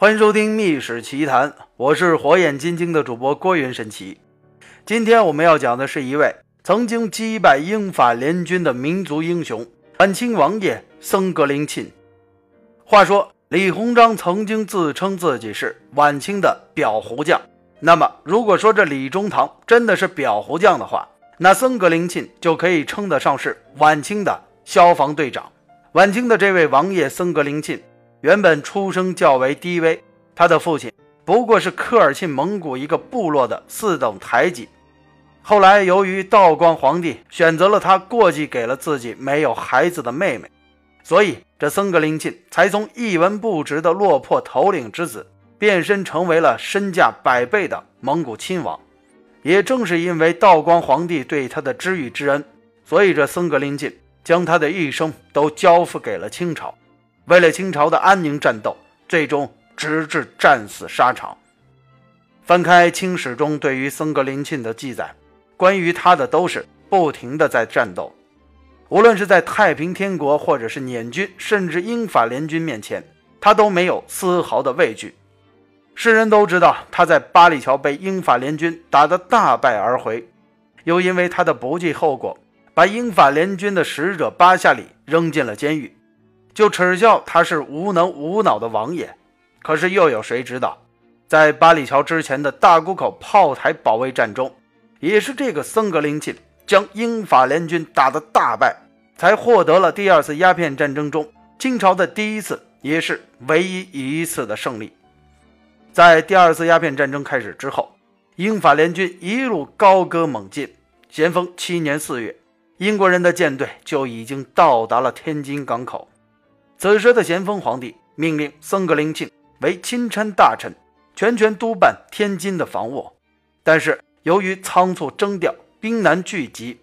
欢迎收听《秘史奇谈》，我是火眼金睛的主播郭云神奇。今天我们要讲的是一位曾经击败英法联军的民族英雄——晚清王爷僧格林沁。话说李鸿章曾经自称自己是晚清的裱糊匠，那么如果说这李中堂真的是裱糊匠的话，那僧格林沁就可以称得上是晚清的消防队长。晚清的这位王爷僧格林沁，原本出生较为低微，他的父亲不过是科尔沁蒙古一个部落的四等台级。后来由于道光皇帝选择了他，过继给了自己没有孩子的妹妹，所以这僧格林沁才从一文不值的落魄头领之子，变身成为了身价百倍的蒙古亲王。也正是因为道光皇帝对他的知遇之恩，所以这僧格林沁将他的一生都交付给了清朝，为了清朝的安宁战斗，最终直至战死沙场。翻开清史中对于僧格林沁的记载，关于他的都是不停的在战斗，无论是在太平天国，或者是捻军，甚至英法联军面前，他都没有丝毫的畏惧。世人都知道他在八里桥被英法联军打得大败而回，又因为他的不计后果，把英法联军的使者巴夏里扔进了监狱，就耻笑他是无能无脑的王爷。可是又有谁知道，在八里桥之前的大沽口炮台保卫战中，也是这个僧格林沁将英法联军打得大败，才获得了第二次鸦片战争中清朝的第一次，也是唯一一次的胜利。在第二次鸦片战争开始之后，英法联军一路高歌猛进。咸丰七年四月，英国人的舰队就已经到达了天津港口。此时的咸丰皇帝命令僧格林沁为钦差大臣，全权督办天津的防务。但是由于仓促征调，兵难聚集，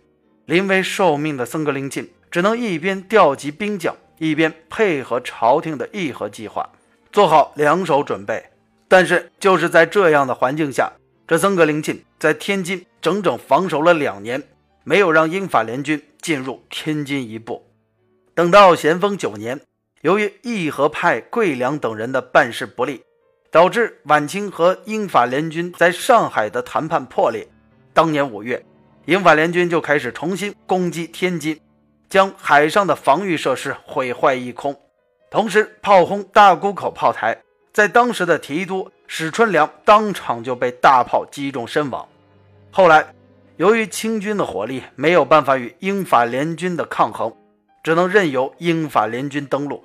临危受命的僧格林沁只能一边调集兵将，一边配合朝廷的议和计划，做好两手准备。但是，就是在这样的环境下，这僧格林沁在天津整整防守了两年，没有让英法联军进入天津一步。等到咸丰九年，由于义和派桂良等人的办事不力，导致晚清和英法联军在上海的谈判破裂。当年五月，英法联军就开始重新攻击天津，将海上的防御设施毁坏一空，同时炮轰大沽口炮台。在当时的提督史春良当场就被大炮击中身亡。后来，由于清军的火力没有办法与英法联军的抗衡，只能任由英法联军登陆。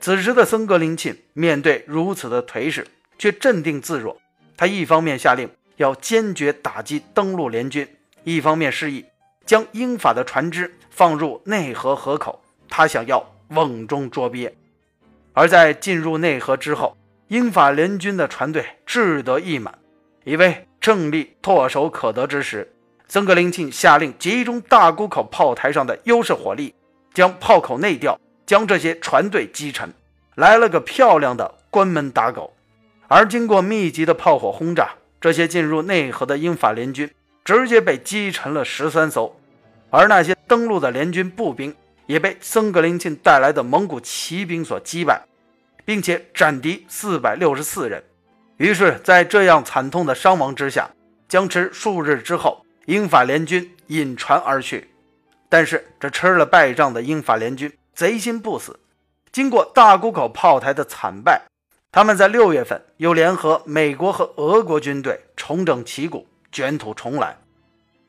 此时的僧格林沁面对如此的颓势，却镇定自若。他一方面下令要坚决打击登陆联军，一方面示意将英法的船只放入内河河口。他想要瓮中捉鳖。而在进入内河之后，英法联军的船队志得意满，以为胜利唾手可得之时，僧格林沁下令集中大沽口炮台上的优势火力，将炮口内调，将这些船队击沉，来了个漂亮的关门打狗。而经过密集的炮火轰炸，这些进入内河的英法联军直接被击沉了十三艘，而那些登陆的联军步兵也被僧格林沁带来的蒙古骑兵所击败。并且斩敌四百六十四人，于是，在这样惨痛的伤亡之下，僵持数日之后，英法联军引船而去。但是，这吃了败仗的英法联军贼心不死，经过大沽口炮台的惨败，他们在六月份又联合美国和俄国军队重整旗鼓，卷土重来。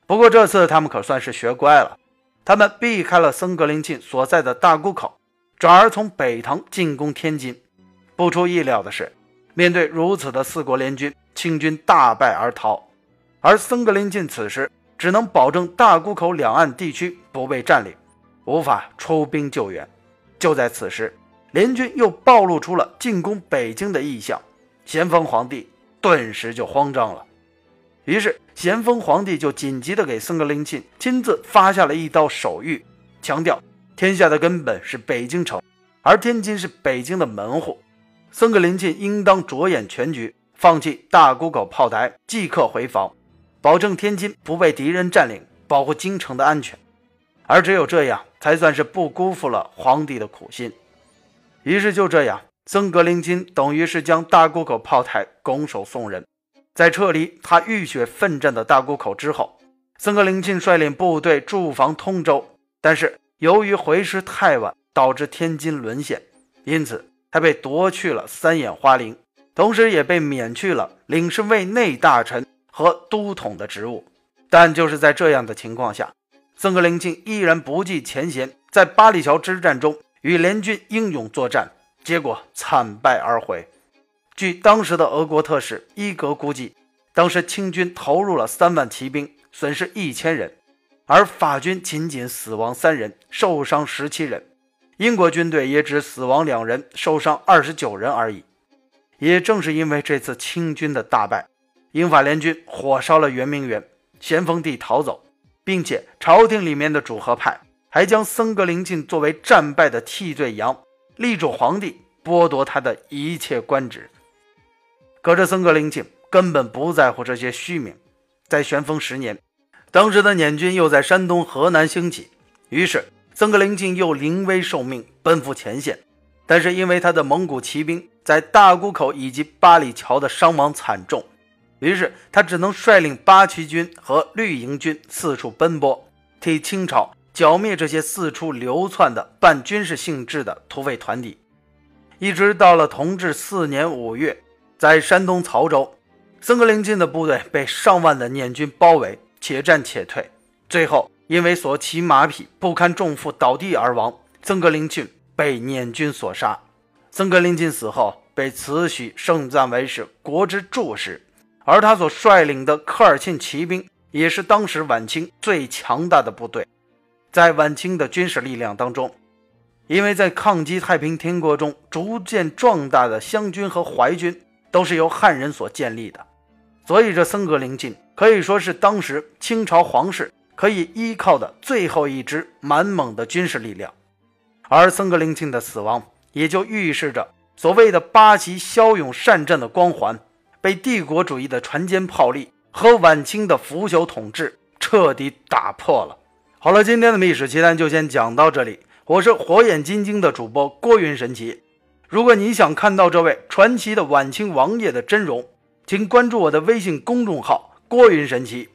不过这次他们可算是学乖了，他们避开了僧格林沁所在的大沽口，转而从北塘进攻天津。不出意料的是，面对如此的四国联军，清军大败而逃。而僧格林沁此时只能保证大沽口两岸地区不被占领，无法出兵救援。就在此时，联军又暴露出了进攻北京的意向，咸丰皇帝顿时就慌张了。于是，咸丰皇帝就紧急的给僧格林沁亲自发下了一道手谕，强调天下的根本是北京城，而天津是北京的门户。僧格林沁应当着眼全局，放弃大沽口炮台，即刻回防，保证天津不被敌人占领，保护京城的安全。而只有这样，才算是不辜负了皇帝的苦心。于是就这样，僧格林沁等于是将大沽口炮台拱手送人。在撤离他浴血奋战的大沽口之后，僧格林沁率领部队驻防通州，但是由于回师太晚，导致天津沦陷，因此他被夺去了三眼花翎，同时也被免去了领侍卫内大臣和都统的职务。但就是在这样的情况下，僧格林沁依然不计前嫌，在八里桥之战中与联军英勇作战，结果惨败而回。据当时的俄国特使伊格估计，当时清军投入了三万骑兵，损失一千人，而法军仅仅死亡三人，受伤十七人；英国军队也只死亡两人，受伤二十九人而已。也正是因为这次清军的大败，英法联军火烧了圆明园，咸丰帝逃走，并且朝廷里面的主和派还将僧格林沁作为战败的替罪羊，力主皇帝剥夺他的一切官职。可这僧格林沁根本不在乎这些虚名。在玄丰十年，当时的捻军又在山东、河南兴起，于是僧格林沁又临危受命奔赴前线。但是因为他的蒙古骑兵在大沽口以及八里桥的伤亡惨重，于是他只能率领八旗军和绿营军四处奔波，替清朝剿灭这些四处流窜的半军事性质的土匪团体。一直到了同治四年五月。在山东曹州，僧格林沁的部队被上万的捻军包围，且战且退，最后因为所骑马匹不堪重负倒地而亡。僧格林沁被捻军所杀。僧格林沁死后被慈禧盛赞为是国之柱石，而他所率领的科尔沁骑兵也是当时晚清最强大的部队。在晚清的军事力量当中，因为在抗击太平天国中逐渐壮大的湘军和淮军。都是由汉人所建立的，所以这僧格林沁可以说是当时清朝皇室可以依靠的最后一支满蒙的军事力量。而僧格林沁的死亡，也就预示着所谓的八旗骁勇善战的光环被帝国主义的船坚炮利和晚清的腐朽统治彻底打破了。好了，今天的密史奇谈就先讲到这里，我是火眼金睛的主播郭云神奇。如果你想看到这位传奇的晚清王爷的真容，请关注我的微信公众号“郭云神奇”，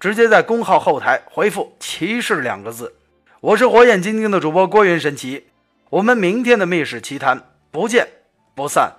直接在公号后台回复“骑士”两个字。我是火眼金睛的主播郭云神奇，我们明天的密室奇谈不见不散。